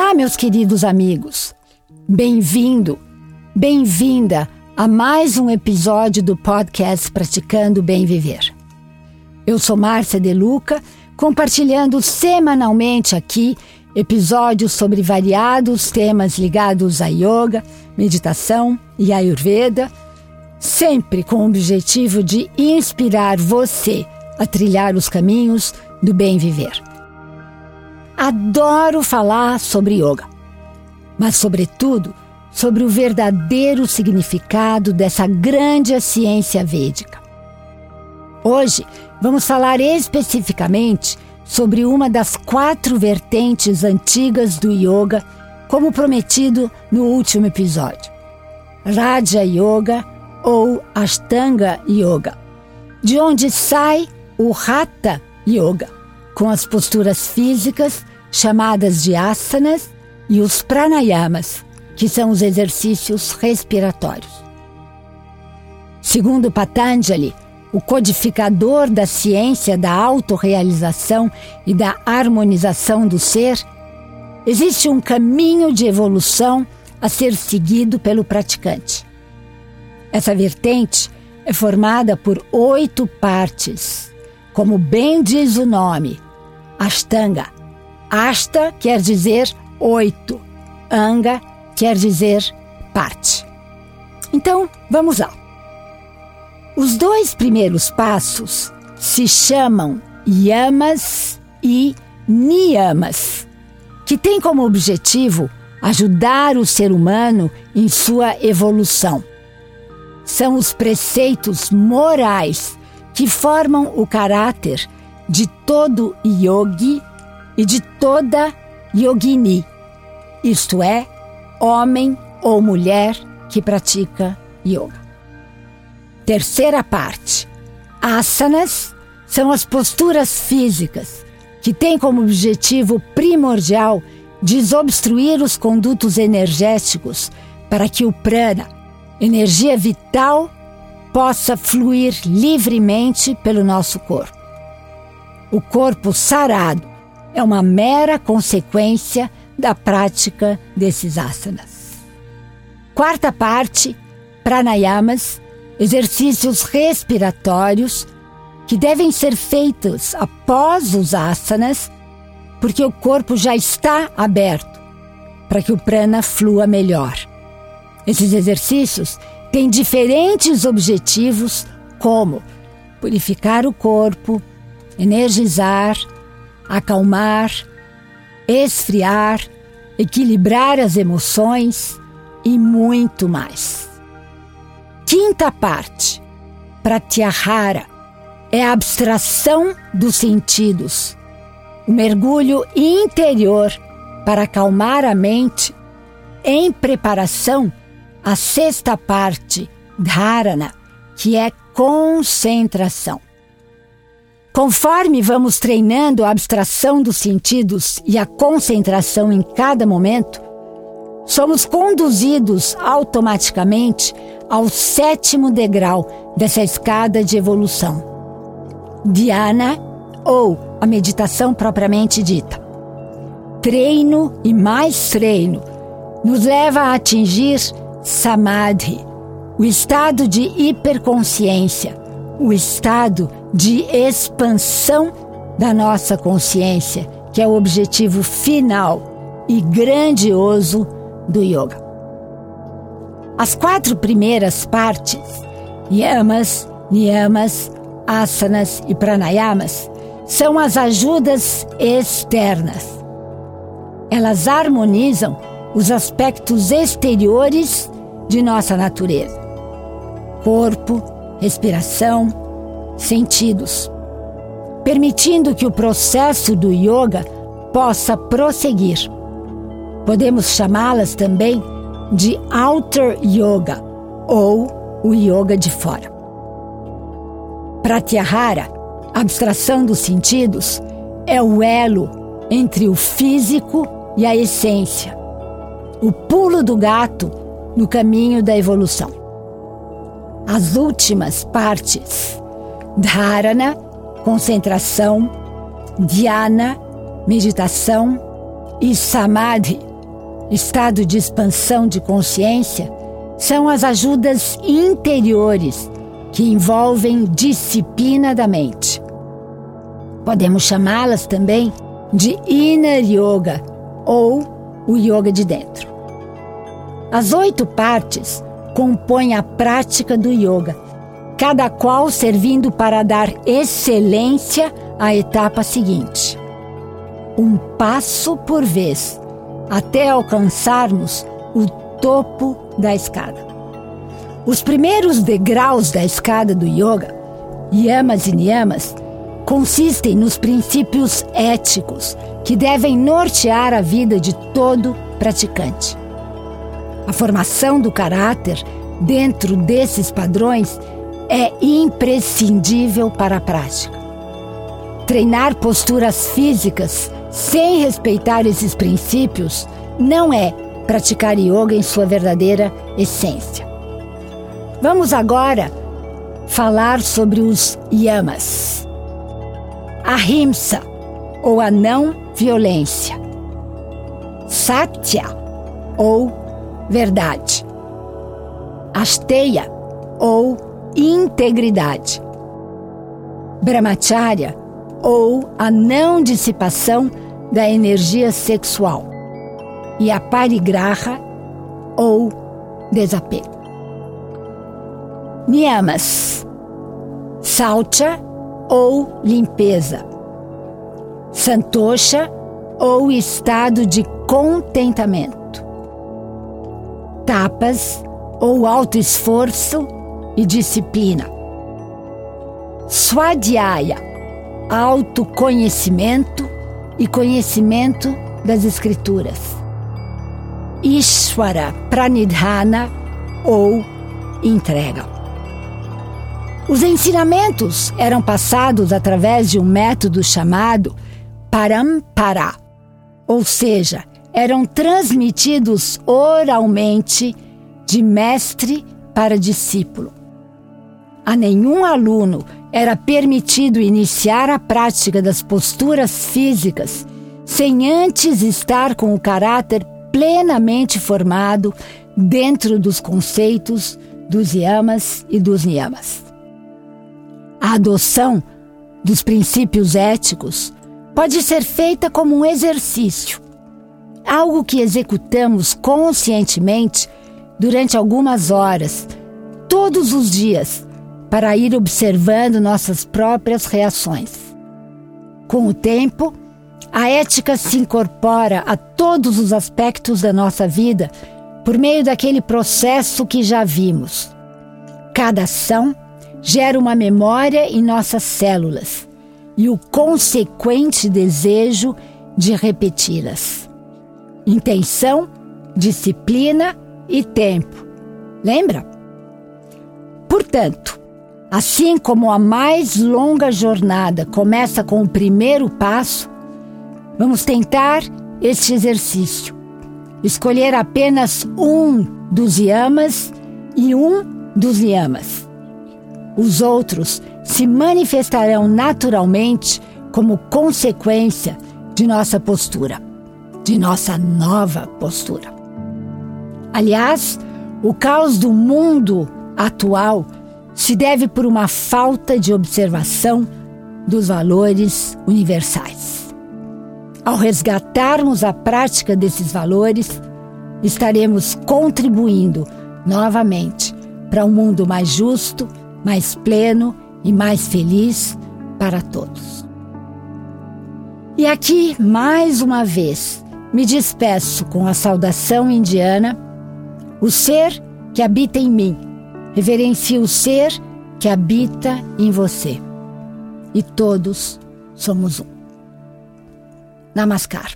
Olá, meus queridos amigos. Bem-vindo, bem-vinda a mais um episódio do podcast Praticando Bem Viver. Eu sou Márcia De Luca, compartilhando semanalmente aqui episódios sobre variados temas ligados a yoga, meditação e ayurveda, sempre com o objetivo de inspirar você a trilhar os caminhos do bem viver. Adoro falar sobre yoga, mas, sobretudo, sobre o verdadeiro significado dessa grande ciência védica. Hoje vamos falar especificamente sobre uma das quatro vertentes antigas do yoga, como prometido no último episódio: Raja Yoga ou Ashtanga Yoga, de onde sai o Hatha Yoga, com as posturas físicas chamadas de asanas, e os pranayamas, que são os exercícios respiratórios. Segundo Patanjali, o codificador da ciência da autorrealização e da harmonização do ser, existe um caminho de evolução a ser seguido pelo praticante. Essa vertente é formada por oito partes, como bem diz o nome, Ashtanga, Asta quer dizer oito, Anga quer dizer parte. Então, vamos lá. Os dois primeiros passos se chamam yamas e niyamas, que têm como objetivo ajudar o ser humano em sua evolução. São os preceitos morais que formam o caráter de todo yogi e de toda yogini, isto é, homem ou mulher que pratica yoga. Terceira parte. Asanas são as posturas físicas que têm como objetivo primordial desobstruir os condutos energéticos para que o prana, energia vital, possa fluir livremente pelo nosso corpo. O corpo sarado é uma mera consequência da prática desses asanas. Quarta parte, pranayamas, exercícios respiratórios que devem ser feitos após os asanas, porque o corpo já está aberto para que o prana flua melhor. Esses exercícios têm diferentes objetivos, como purificar o corpo, energizar, acalmar, esfriar, equilibrar as emoções e muito mais. Quinta parte, Pratyahara, é a abstração dos sentidos, o mergulho interior para acalmar a mente em preparação à sexta parte, Dharana, que é concentração. Conforme vamos treinando a abstração dos sentidos e a concentração em cada momento, somos conduzidos automaticamente ao sétimo degrau dessa escada de evolução. Dhyana, ou a meditação propriamente dita. Treino e mais treino nos leva a atingir Samadhi, o estado de hiperconsciência, o estado de expansão da nossa consciência, que é o objetivo final e grandioso do yoga. As quatro primeiras partes, yamas, niyamas, asanas e pranayamas, são as ajudas externas. Elas harmonizam os aspectos exteriores de nossa natureza: corpo, respiração, sentidos, permitindo que o processo do yoga possa prosseguir. Podemos chamá-las também de outer yoga ou o yoga de fora. Pratyahara, abstração dos sentidos, é o elo entre o físico e a essência, o pulo do gato no caminho da evolução. As últimas partes Dharana, concentração, Dhyana, meditação e Samadhi, estado de expansão de consciência, são as ajudas interiores que envolvem disciplina da mente. Podemos chamá-las também de Inner Yoga ou o Yoga de dentro. As oito partes compõem a prática do yoga, cada qual servindo para dar excelência à etapa seguinte. Um passo por vez, até alcançarmos o topo da escada. Os primeiros degraus da escada do yoga, yamas e niyamas, consistem nos princípios éticos que devem nortear a vida de todo praticante. A formação do caráter dentro desses padrões é imprescindível para a prática. Treinar posturas físicas sem respeitar esses princípios não é praticar yoga em sua verdadeira essência. Vamos agora falar sobre os yamas. Ahimsa, ou a não violência. Satya, ou verdade. Asteya, ou integridade. Brahmacharya, ou a não dissipação da energia sexual. E a parigraha, ou desapego. Niyamas, Saucha, ou limpeza. Santosha ou estado de contentamento. Tapas ou alto esforço e disciplina. Swadhyaya, autoconhecimento e conhecimento das escrituras. Ishvara Pranidhana ou entrega. Os ensinamentos eram passados através de um método chamado parampara, ou seja, eram transmitidos oralmente de mestre para discípulo. A nenhum aluno era permitido iniciar a prática das posturas físicas sem antes estar com o caráter plenamente formado dentro dos conceitos dos yamas e dos niyamas. A adoção dos princípios éticos pode ser feita como um exercício, algo que executamos conscientemente durante algumas horas, todos os dias, para ir observando nossas próprias reações. Com o tempo, a ética se incorpora a todos os aspectos da nossa vida por meio daquele processo que já vimos. Cada ação gera uma memória em nossas células e o consequente desejo de repeti-las. Intenção, disciplina e tempo. Lembra? Portanto, assim como a mais longa jornada começa com o primeiro passo, vamos tentar este exercício. Escolher apenas um dos yamas e um dos yamas os outros se manifestarão naturalmente como consequência de nossa postura, de nossa nova postura. Aliás, o caos do mundo atual se deve por uma falta de observação dos valores universais. Ao resgatarmos a prática desses valores, estaremos contribuindo novamente para um mundo mais justo mais pleno e mais feliz para todos. E aqui, mais uma vez, me despeço com a saudação indiana: o ser que habita em mim, reverencia o ser que habita em você. E todos somos um. Namaskar.